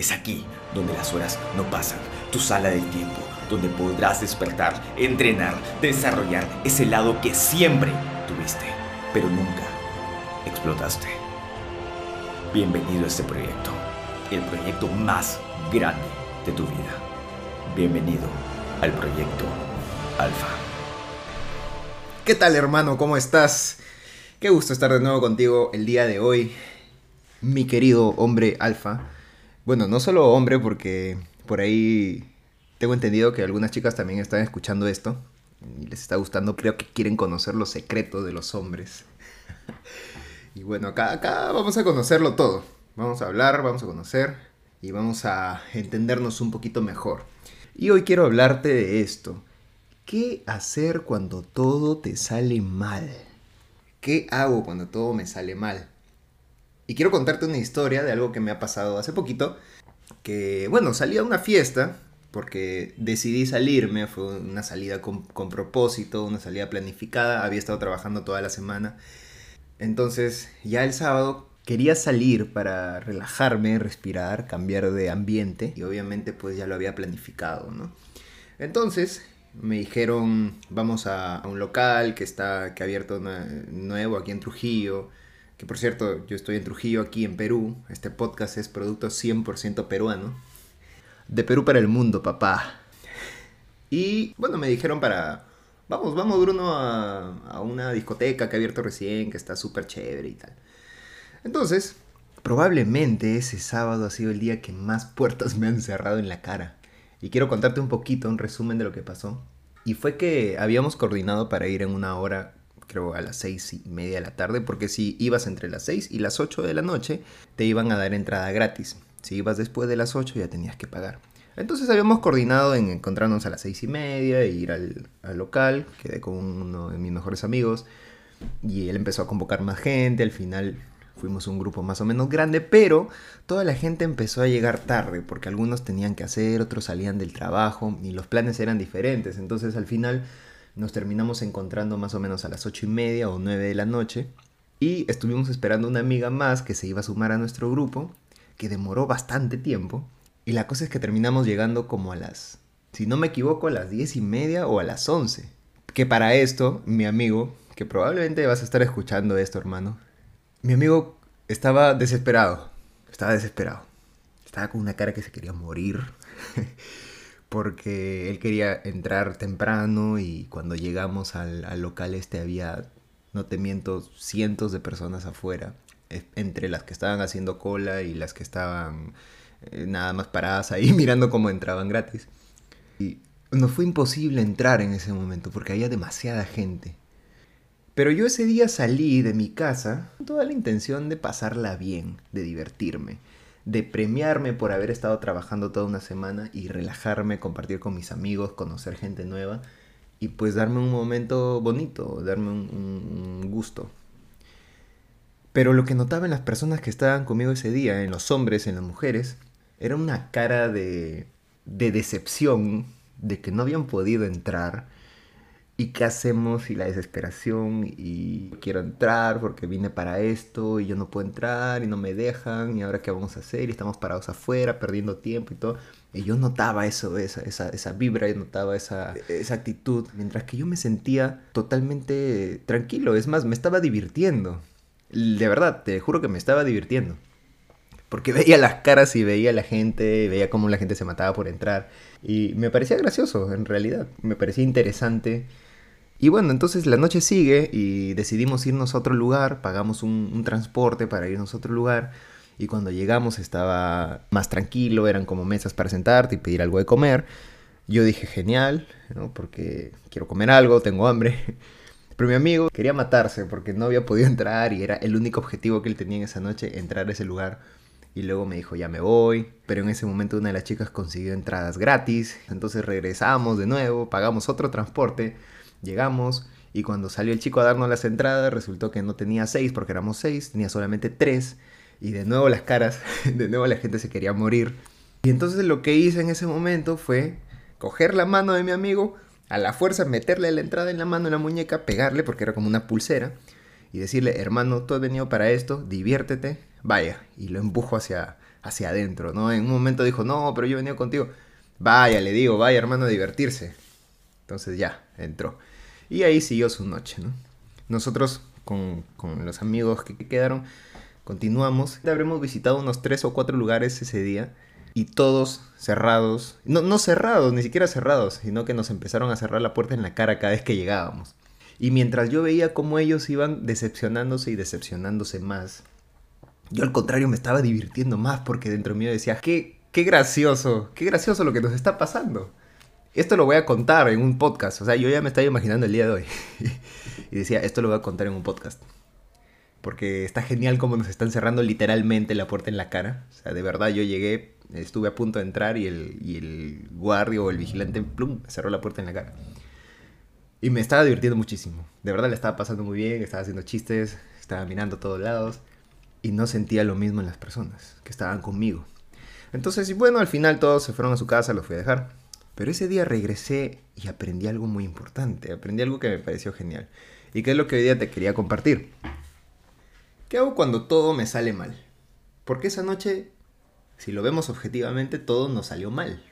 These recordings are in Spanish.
Es aquí donde las horas no pasan, tu sala del tiempo, donde podrás despertar, entrenar, desarrollar ese lado que siempre tuviste, pero nunca explotaste. Bienvenido a este proyecto, el proyecto más grande de tu vida. Bienvenido al proyecto Alfa. ¿Qué tal hermano? ¿Cómo estás? Qué gusto estar de nuevo contigo el día de hoy, mi querido hombre alfa. Bueno, no solo hombre porque por ahí tengo entendido que algunas chicas también están escuchando esto y les está gustando, creo que quieren conocer los secretos de los hombres. y bueno, acá, acá vamos a conocerlo todo. Vamos a hablar, vamos a conocer y vamos a entendernos un poquito mejor. Y hoy quiero hablarte de esto. ¿Qué hacer cuando todo te sale mal? ¿Qué hago cuando todo me sale mal? Y quiero contarte una historia de algo que me ha pasado hace poquito. Que, bueno, salí a una fiesta porque decidí salirme. Fue una salida con, propósito, una salida planificada. Había estado trabajando toda la semana. Entonces, ya el sábado quería salir para relajarme, respirar, cambiar de ambiente. Y obviamente, pues ya lo había planificado, ¿no? Entonces, me dijeron, vamos a, un local que está que ha abierto nuevo aquí en Trujillo que por cierto, yo estoy en Trujillo, aquí en Perú. Este podcast es producto 100% peruano. De Perú para el mundo, papá. Y bueno, me dijeron para... Vamos, vamos Bruno a, a una discoteca que ha abierto recién, que está súper chévere y tal. Entonces, probablemente ese sábado ha sido el día que más puertas me han cerrado en la cara. Y quiero contarte un poquito, un resumen de lo que pasó. Y fue que habíamos coordinado para ir en una hora creo a las seis y media de la tarde, porque si ibas entre las 6 y las 8 de la noche, te iban a dar entrada gratis. Si ibas después de las 8 ya tenías que pagar. Entonces habíamos coordinado en encontrarnos a las seis y media e ir al, al, local. Quedé con uno de mis mejores amigos y él empezó a convocar más gente. Al final fuimos un grupo más o menos grande, pero toda la gente empezó a llegar tarde porque algunos tenían que hacer, otros salían del trabajo y los planes eran diferentes. Entonces al final nos terminamos encontrando más o menos a las ocho y media o nueve de la noche. Y estuvimos esperando una amiga más que se iba a sumar a nuestro grupo, que demoró bastante tiempo. Y la cosa es que terminamos llegando como a las, si no me equivoco, a las diez y media o a las once. Que para esto, mi amigo, que probablemente vas a estar escuchando esto, hermano, mi amigo estaba desesperado. Estaba desesperado. Estaba con una cara que se quería morir. porque él quería entrar temprano y cuando llegamos al, local este había, no te miento, cientos de personas afuera, entre las que estaban haciendo cola y las que estaban eh, nada más paradas ahí mirando cómo entraban gratis. Y nos fue imposible entrar en ese momento porque había demasiada gente. Pero yo ese día salí de mi casa con toda la intención de pasarla bien, de divertirme de premiarme por haber estado trabajando toda una semana y relajarme, compartir con mis amigos, conocer gente nueva y pues darme un momento bonito, darme un, gusto. Pero lo que notaba en las personas que estaban conmigo ese día, en los hombres, en las mujeres, era una cara de, de decepción de que no habían podido entrar ¿y qué hacemos? Y la desesperación, y quiero entrar porque vine para esto, y yo no puedo entrar, y no me dejan, y ahora qué vamos a hacer, y estamos parados afuera, perdiendo tiempo y todo. Y yo notaba eso, esa, esa, esa vibra, y notaba esa, esa actitud, mientras que yo me sentía totalmente tranquilo, es más, me estaba divirtiendo. De verdad, te juro que me estaba divirtiendo. Porque veía las caras y veía la gente, veía cómo la gente se mataba por entrar. Y me parecía gracioso, en realidad. Me parecía interesante y bueno, entonces la noche sigue y decidimos irnos a otro lugar, pagamos un, transporte para irnos a otro lugar y cuando llegamos estaba más tranquilo, eran como mesas para sentarte y pedir algo de comer. Yo dije, genial, ¿no? porque quiero comer algo, tengo hambre. Pero mi amigo quería matarse porque no había podido entrar y era el único objetivo que él tenía en esa noche, entrar a ese lugar. Y luego me dijo, ya me voy. Pero en ese momento una de las chicas consiguió entradas gratis. Entonces regresamos de nuevo, pagamos otro transporte Llegamos y cuando salió el chico a darnos las entradas resultó que no tenía seis porque éramos seis, tenía solamente tres. Y de nuevo las caras, de nuevo la gente se quería morir. Y entonces lo que hice en ese momento fue coger la mano de mi amigo, a la fuerza meterle la entrada en la mano, en la muñeca, pegarle porque era como una pulsera y decirle, hermano, tú has venido para esto, diviértete, vaya. Y lo empujo hacia, hacia adentro, ¿no? En un momento dijo, no, pero yo he venido contigo. Vaya, le digo, vaya hermano divertirse. Entonces ya, entró. Y ahí siguió su noche, ¿no? Nosotros con, con los amigos que, que quedaron, continuamos. Habremos visitado unos tres o cuatro lugares ese día y todos cerrados. No, no cerrados, ni siquiera cerrados, sino que nos empezaron a cerrar la puerta en la cara cada vez que llegábamos. Y mientras yo veía cómo ellos iban decepcionándose y decepcionándose más, yo al contrario me estaba divirtiendo más porque dentro mío decía, qué, qué gracioso, qué gracioso lo que nos está pasando. Esto lo voy a contar en un podcast, o sea, yo ya me estaba imaginando el día de hoy. y decía, esto lo voy a contar en un podcast. Porque está genial cómo nos están cerrando literalmente la puerta en la cara. O sea, de verdad yo llegué, estuve a punto de entrar y el, y el guardia o el vigilante, plum, cerró la puerta en la cara. Y me estaba divirtiendo muchísimo. De verdad le estaba pasando muy bien, estaba haciendo chistes, estaba mirando a todos lados. Y no sentía lo mismo en las personas que estaban conmigo. Entonces, y bueno, al final todos se fueron a su casa, los fui a dejar. Pero ese día regresé y aprendí algo muy importante. Aprendí algo que me pareció genial. Y que es lo que hoy día te quería compartir. ¿Qué hago cuando todo me sale mal? Porque esa noche, si lo vemos objetivamente, todo nos salió mal.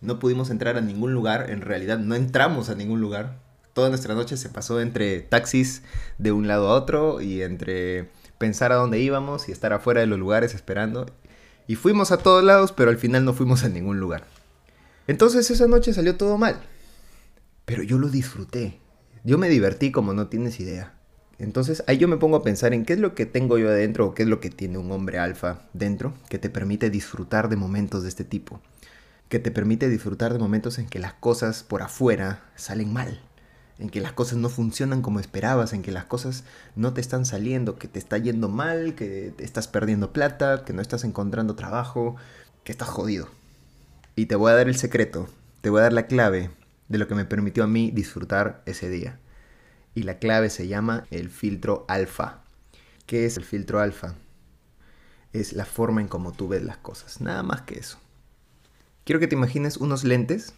No pudimos entrar a ningún lugar, en realidad no entramos a ningún lugar. Toda nuestra noche se pasó entre taxis de un lado a otro y entre pensar a dónde íbamos y estar afuera de los lugares esperando. Y fuimos a todos lados, pero al final no fuimos a ningún lugar. Entonces esa noche salió todo mal. Pero yo lo disfruté. Yo me divertí como no tienes idea. Entonces ahí yo me pongo a pensar en qué es lo que tengo yo adentro o qué es lo que tiene un hombre alfa dentro que te permite disfrutar de momentos de este tipo. Que te permite disfrutar de momentos en que las cosas por afuera salen mal. En que las cosas no funcionan como esperabas, en que las cosas no te están saliendo, que te está yendo mal, que estás perdiendo plata, que no estás encontrando trabajo, que estás jodido. Y te voy a dar el secreto, te voy a dar la clave de lo que me permitió a mí disfrutar ese día. Y la clave se llama el filtro alfa. ¿Qué es el filtro alfa? Es la forma en cómo tú ves las cosas, nada más que eso. Quiero que te imagines unos lentes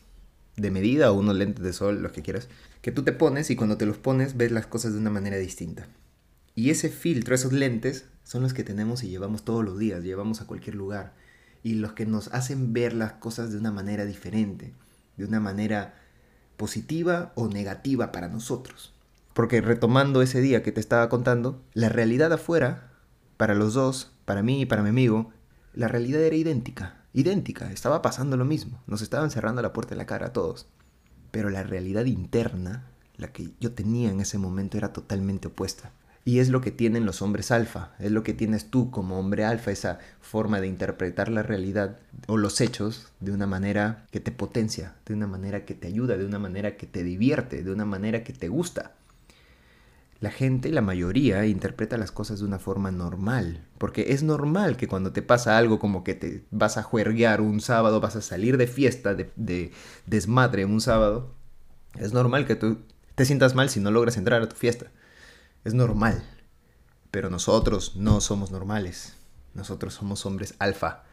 de medida o unos lentes de sol, los que quieras, que tú te pones y cuando te los pones ves las cosas de una manera distinta. Y ese filtro, esos lentes, son los que tenemos y llevamos todos los días, llevamos a cualquier lugar y los que nos hacen ver las cosas de una manera diferente, de una manera positiva o negativa para nosotros. Porque retomando ese día que te estaba contando, la realidad afuera, para los dos, para mí y para mi amigo, la realidad era idéntica, idéntica, estaba pasando lo mismo, nos estaban cerrando la puerta en la cara a todos. Pero la realidad interna, la que yo tenía en ese momento, era totalmente opuesta. Y es lo que tienen los hombres alfa, es lo que tienes tú como hombre alfa, esa forma de interpretar la realidad o los hechos de una manera que te potencia, de una manera que te ayuda, de una manera que te divierte, de una manera que te gusta. La gente, la mayoría, interpreta las cosas de una forma normal, porque es normal que cuando te pasa algo como que te vas a juerguear un sábado, vas a salir de fiesta, de, de desmadre un sábado, es normal que tú te sientas mal si no logras entrar a tu fiesta es normal. Pero nosotros no somos normales. Nosotros somos hombres alfa.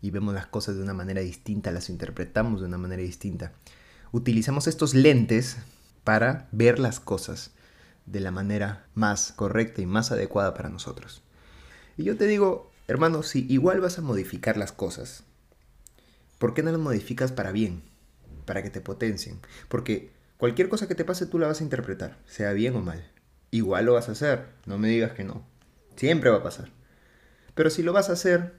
Y vemos las cosas de una manera distinta, las interpretamos de una manera distinta. Utilizamos estos lentes para ver las cosas de la manera más correcta y más adecuada para nosotros. Y yo te digo, hermano, si igual vas a modificar las cosas, ¿por qué no las modificas para bien? Para que te potencien. Porque cualquier cosa que te pase tú la vas a interpretar, sea bien o mal igual lo vas a hacer. No me digas que no. Siempre va a pasar. Pero si lo vas a hacer,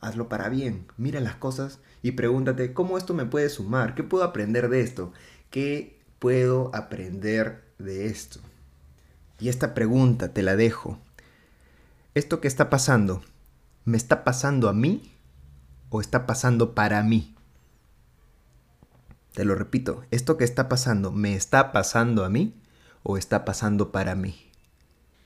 hazlo para bien. Mira las cosas y pregúntate cómo esto me puede sumar. ¿Qué puedo aprender de esto? ¿Qué puedo aprender de esto? Y esta pregunta te la dejo. ¿Esto que está pasando, me está pasando a mí o está pasando para mí? Te lo repito, ¿esto que está pasando, me está pasando a mí o está pasando para mí?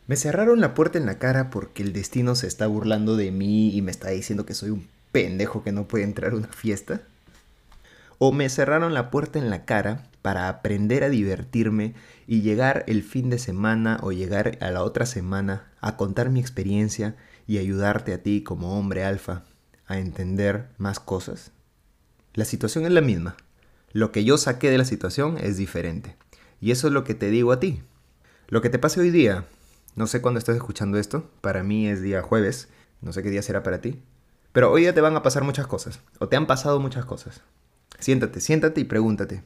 ¿Me cerraron la puerta en la cara porque el destino se está burlando de mí y me está diciendo que soy un pendejo que no puede entrar a una fiesta? ¿O me cerraron la puerta en la cara para aprender a divertirme y llegar el fin de semana o llegar a la otra semana a contar mi experiencia y ayudarte a ti como hombre alfa a entender más cosas? La situación es la misma. Lo que yo saqué de la situación es diferente. Y eso es lo que te digo a ti. Lo que te pase hoy día, no sé cuándo estás escuchando esto, para mí es día jueves, no sé qué día será para ti, Pero hoy ya te van a pasar muchas cosas, o te han pasado muchas cosas. Siéntate, siéntate y pregúntate,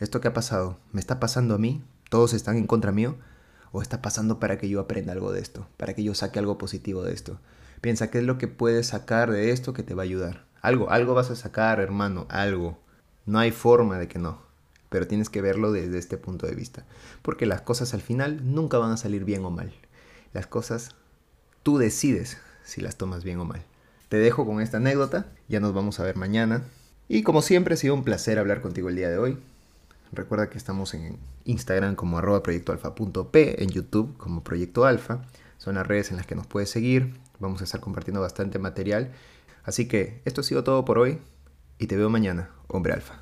¿esto qué ha pasado? ¿Me está pasando a mí? ¿Todos están en contra mío? ¿O está pasando para que yo aprenda algo de esto? ¿Para que yo saque algo positivo de esto? Piensa qué es lo que puedes sacar de esto que te va a ayudar. Algo, algo vas a sacar, hermano, algo. No hay forma de que no. Pero tienes que verlo desde este punto de vista. Porque las cosas al final nunca van a salir bien o mal. Las cosas tú decides si las tomas bien o mal. Te dejo con esta anécdota, ya nos vamos a ver mañana. Y como siempre ha sido un placer hablar contigo el día de hoy. Recuerda que estamos en Instagram como arroba proyectoalfa.p, en YouTube como Proyecto Alfa. Son las redes en las que nos puedes seguir. Vamos a estar compartiendo bastante material. Así que esto ha sido todo por hoy y te veo mañana, hombre alfa.